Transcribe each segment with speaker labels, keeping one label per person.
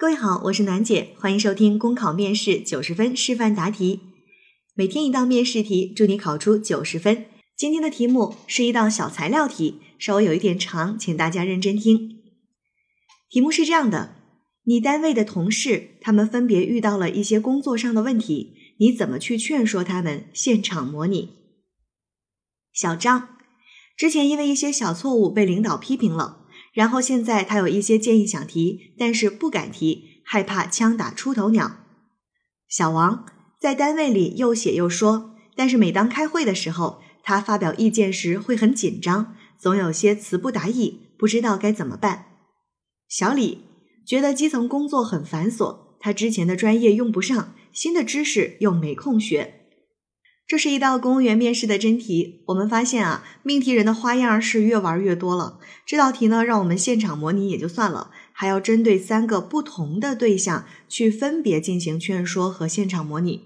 Speaker 1: 各位好，我是楠姐，欢迎收听公考面试九十分示范答题。每天一道面试题，祝你考出九十分。今天的题目是一道小材料题，稍微有一点长，请大家认真听。题目是这样的：你单位的同事，他们分别遇到了一些工作上的问题，你怎么去劝说他们？现场模拟。小张之前因为一些小错误被领导批评了。然后现在他有一些建议想提，但是不敢提，害怕枪打出头鸟。小王在单位里又写又说，但是每当开会的时候，他发表意见时会很紧张，总有些词不达意，不知道该怎么办。小李觉得基层工作很繁琐，他之前的专业用不上，新的知识又没空学。这是一道公务员面试的真题。我们发现啊，命题人的花样是越玩越多了。这道题呢，让我们现场模拟也就算了，还要针对三个不同的对象去分别进行劝说和现场模拟。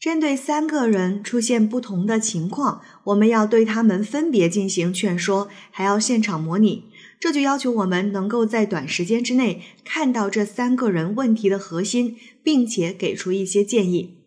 Speaker 1: 针对三个人出现不同的情况，我们要对他们分别进行劝说，还要现场模拟。这就要求我们能够在短时间之内看到这三个人问题的核心，并且给出一些建议。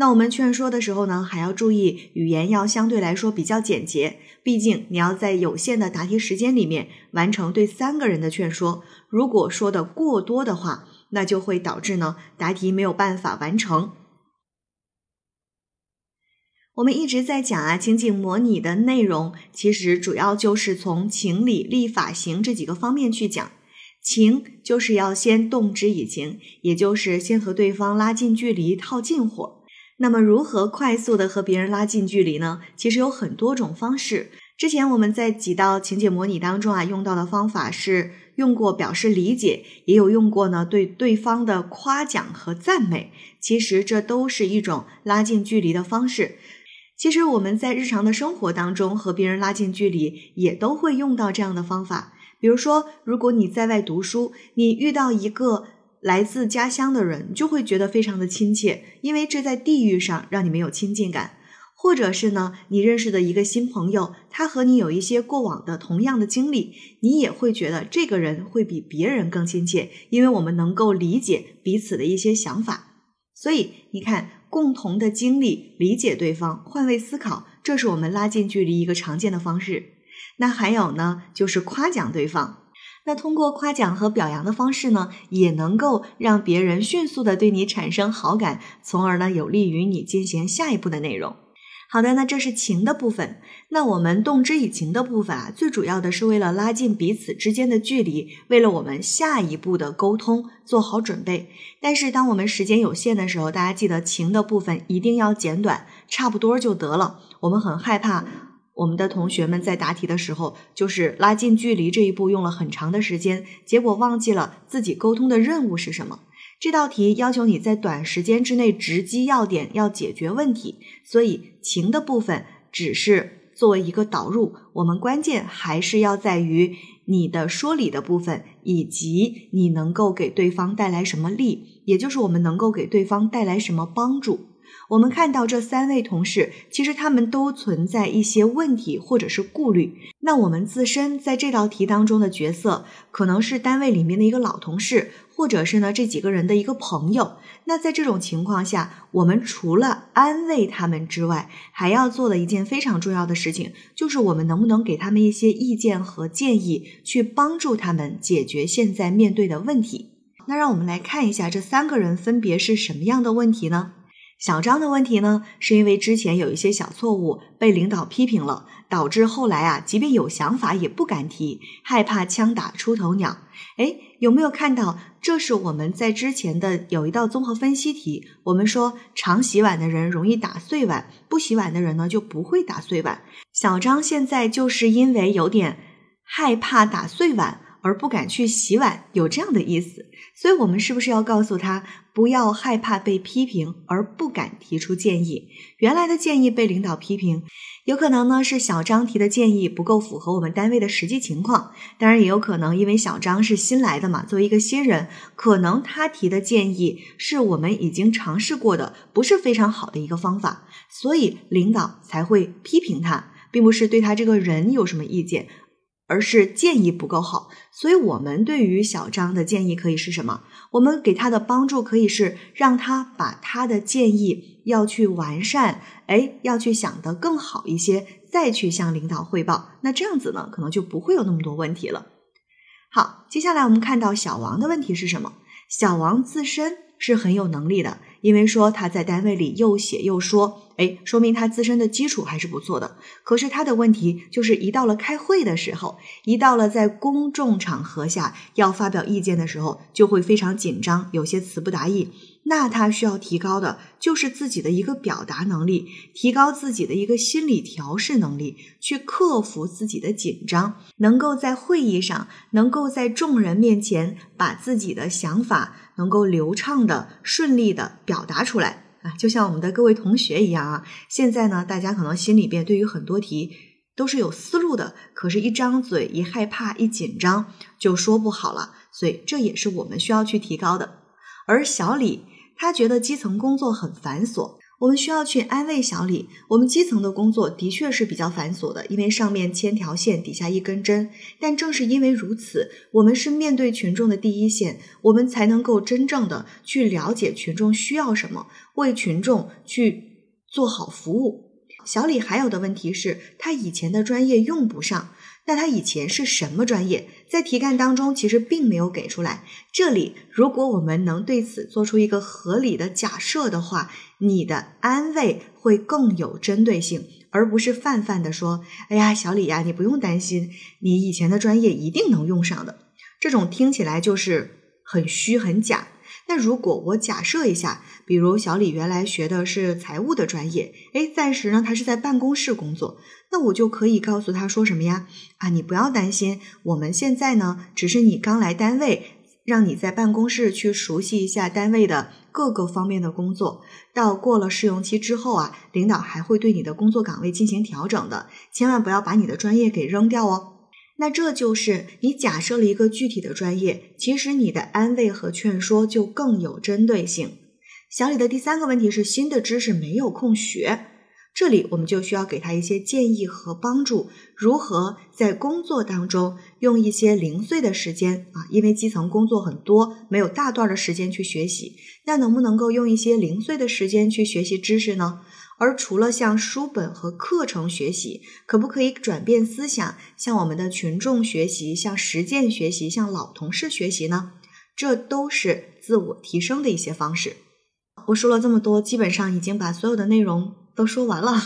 Speaker 1: 那我们劝说的时候呢，还要注意语言要相对来说比较简洁，毕竟你要在有限的答题时间里面完成对三个人的劝说。如果说的过多的话，那就会导致呢答题没有办法完成。我们一直在讲啊，情景模拟的内容其实主要就是从情理、立法、行这几个方面去讲。情就是要先动之以情，也就是先和对方拉近距离、套近乎。那么，如何快速的和别人拉近距离呢？其实有很多种方式。之前我们在几道情节模拟当中啊，用到的方法是用过表示理解，也有用过呢对对方的夸奖和赞美。其实这都是一种拉近距离的方式。其实我们在日常的生活当中和别人拉近距离，也都会用到这样的方法。比如说，如果你在外读书，你遇到一个。来自家乡的人就会觉得非常的亲切，因为这在地域上让你们有亲近感，或者是呢，你认识的一个新朋友，他和你有一些过往的同样的经历，你也会觉得这个人会比别人更亲切，因为我们能够理解彼此的一些想法。所以你看，共同的经历，理解对方，换位思考，这是我们拉近距离一个常见的方式。那还有呢，就是夸奖对方。那通过夸奖和表扬的方式呢，也能够让别人迅速的对你产生好感，从而呢有利于你进行下一步的内容。好的，那这是情的部分。那我们动之以情的部分啊，最主要的是为了拉近彼此之间的距离，为了我们下一步的沟通做好准备。但是当我们时间有限的时候，大家记得情的部分一定要简短，差不多就得了。我们很害怕。我们的同学们在答题的时候，就是拉近距离这一步用了很长的时间，结果忘记了自己沟通的任务是什么。这道题要求你在短时间之内直击要点，要解决问题，所以情的部分只是作为一个导入，我们关键还是要在于你的说理的部分，以及你能够给对方带来什么利，也就是我们能够给对方带来什么帮助。我们看到这三位同事，其实他们都存在一些问题或者是顾虑。那我们自身在这道题当中的角色，可能是单位里面的一个老同事，或者是呢这几个人的一个朋友。那在这种情况下，我们除了安慰他们之外，还要做的一件非常重要的事情，就是我们能不能给他们一些意见和建议，去帮助他们解决现在面对的问题。那让我们来看一下这三个人分别是什么样的问题呢？小张的问题呢，是因为之前有一些小错误被领导批评了，导致后来啊，即便有想法也不敢提，害怕枪打出头鸟。哎，有没有看到？这是我们在之前的有一道综合分析题，我们说常洗碗的人容易打碎碗，不洗碗的人呢就不会打碎碗。小张现在就是因为有点害怕打碎碗。而不敢去洗碗，有这样的意思，所以我们是不是要告诉他，不要害怕被批评，而不敢提出建议？原来的建议被领导批评，有可能呢是小张提的建议不够符合我们单位的实际情况，当然也有可能因为小张是新来的嘛，作为一个新人，可能他提的建议是我们已经尝试过的，不是非常好的一个方法，所以领导才会批评他，并不是对他这个人有什么意见。而是建议不够好。所以，我们对于小张的建议可以是什么？我们给他的帮助可以是让他把他的建议要去完善，哎，要去想得更好一些，再去向领导汇报。那这样子呢，可能就不会有那么多问题了。好，接下来我们看到小王的问题是什么？小王自身是很有能力的。因为说他在单位里又写又说，哎，说明他自身的基础还是不错的。可是他的问题就是，一到了开会的时候，一到了在公众场合下要发表意见的时候，就会非常紧张，有些词不达意。那他需要提高的就是自己的一个表达能力，提高自己的一个心理调试能力，去克服自己的紧张，能够在会议上，能够在众人面前把自己的想法能够流畅的、顺利的表达出来啊，就像我们的各位同学一样啊。现在呢，大家可能心里边对于很多题都是有思路的，可是，一张嘴一害怕一紧张就说不好了，所以这也是我们需要去提高的。而小李。他觉得基层工作很繁琐，我们需要去安慰小李。我们基层的工作的确是比较繁琐的，因为上面千条线，底下一根针。但正是因为如此，我们是面对群众的第一线，我们才能够真正的去了解群众需要什么，为群众去做好服务。小李还有的问题是，他以前的专业用不上。那他以前是什么专业？在题干当中其实并没有给出来。这里如果我们能对此做出一个合理的假设的话，你的安慰会更有针对性，而不是泛泛的说：“哎呀，小李呀，你不用担心，你以前的专业一定能用上的。”这种听起来就是很虚很假。那如果我假设一下，比如小李原来学的是财务的专业，哎，暂时呢他是在办公室工作，那我就可以告诉他说什么呀？啊，你不要担心，我们现在呢只是你刚来单位，让你在办公室去熟悉一下单位的各个方面的工作。到过了试用期之后啊，领导还会对你的工作岗位进行调整的，千万不要把你的专业给扔掉哦。那这就是你假设了一个具体的专业，其实你的安慰和劝说就更有针对性。小李的第三个问题是新的知识没有空学，这里我们就需要给他一些建议和帮助，如何在工作当中用一些零碎的时间啊，因为基层工作很多，没有大段的时间去学习，那能不能够用一些零碎的时间去学习知识呢？而除了向书本和课程学习，可不可以转变思想，向我们的群众学习，向实践学习，向老同事学习呢？这都是自我提升的一些方式。我说了这么多，基本上已经把所有的内容都说完了。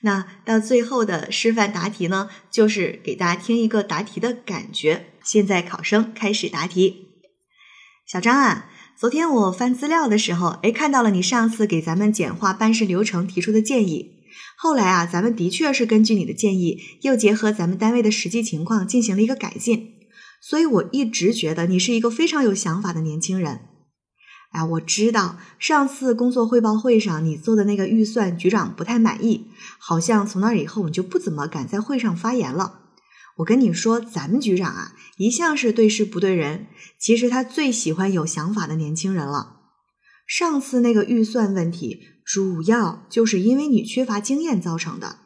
Speaker 1: 那到最后的示范答题呢，就是给大家听一个答题的感觉。现在考生开始答题。小张啊。昨天我翻资料的时候，哎，看到了你上次给咱们简化办事流程提出的建议。后来啊，咱们的确是根据你的建议，又结合咱们单位的实际情况进行了一个改进。所以我一直觉得你是一个非常有想法的年轻人。哎，我知道上次工作汇报会上你做的那个预算，局长不太满意，好像从那以后你就不怎么敢在会上发言了。我跟你说，咱们局长啊，一向是对事不对人。其实他最喜欢有想法的年轻人了。上次那个预算问题，主要就是因为你缺乏经验造成的。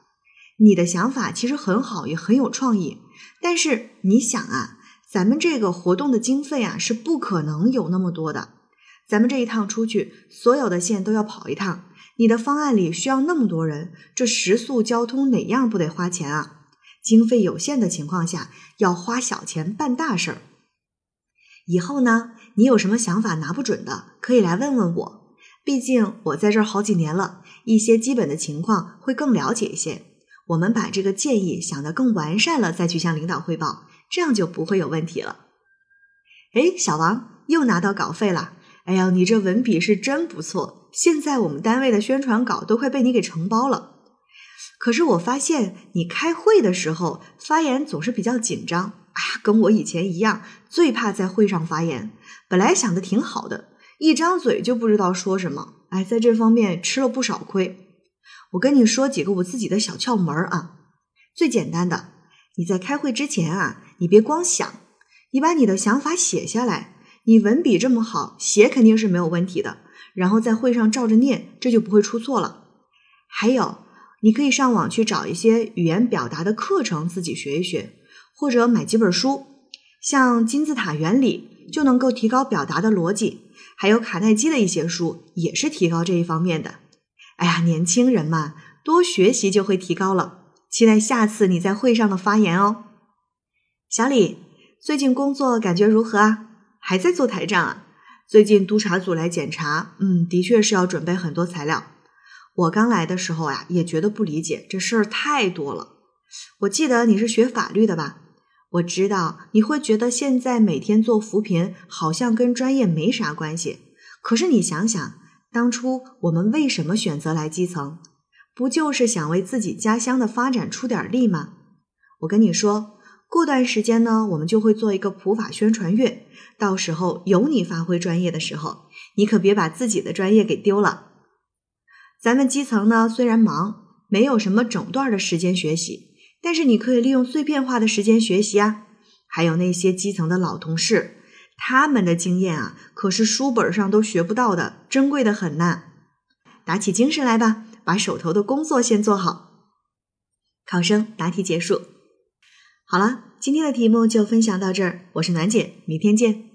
Speaker 1: 你的想法其实很好，也很有创意。但是你想啊，咱们这个活动的经费啊，是不可能有那么多的。咱们这一趟出去，所有的线都要跑一趟。你的方案里需要那么多人，这食宿交通哪样不得花钱啊？经费有限的情况下，要花小钱办大事儿。以后呢，你有什么想法拿不准的，可以来问问我。毕竟我在这儿好几年了，一些基本的情况会更了解一些。我们把这个建议想得更完善了，再去向领导汇报，这样就不会有问题了。哎，小王又拿到稿费了。哎呀，你这文笔是真不错，现在我们单位的宣传稿都快被你给承包了。可是我发现你开会的时候发言总是比较紧张哎呀，跟我以前一样，最怕在会上发言。本来想的挺好的，一张嘴就不知道说什么，哎，在这方面吃了不少亏。我跟你说几个我自己的小窍门啊。最简单的，你在开会之前啊，你别光想，你把你的想法写下来。你文笔这么好，写肯定是没有问题的。然后在会上照着念，这就不会出错了。还有。你可以上网去找一些语言表达的课程，自己学一学，或者买几本书，像金字塔原理就能够提高表达的逻辑，还有卡耐基的一些书也是提高这一方面的。哎呀，年轻人嘛，多学习就会提高了。期待下次你在会上的发言哦。小李，最近工作感觉如何啊？还在做台账啊？最近督查组来检查，嗯，的确是要准备很多材料。我刚来的时候呀，也觉得不理解，这事儿太多了。我记得你是学法律的吧？我知道你会觉得现在每天做扶贫好像跟专业没啥关系，可是你想想，当初我们为什么选择来基层？不就是想为自己家乡的发展出点力吗？我跟你说。过段时间呢，我们就会做一个普法宣传月，到时候有你发挥专业的时候，你可别把自己的专业给丢了。咱们基层呢虽然忙，没有什么整段的时间学习，但是你可以利用碎片化的时间学习啊。还有那些基层的老同事，他们的经验啊，可是书本上都学不到的，珍贵的很呐。打起精神来吧，把手头的工作先做好。考生答题结束。好了，今天的题目就分享到这儿。我是暖姐，明天见。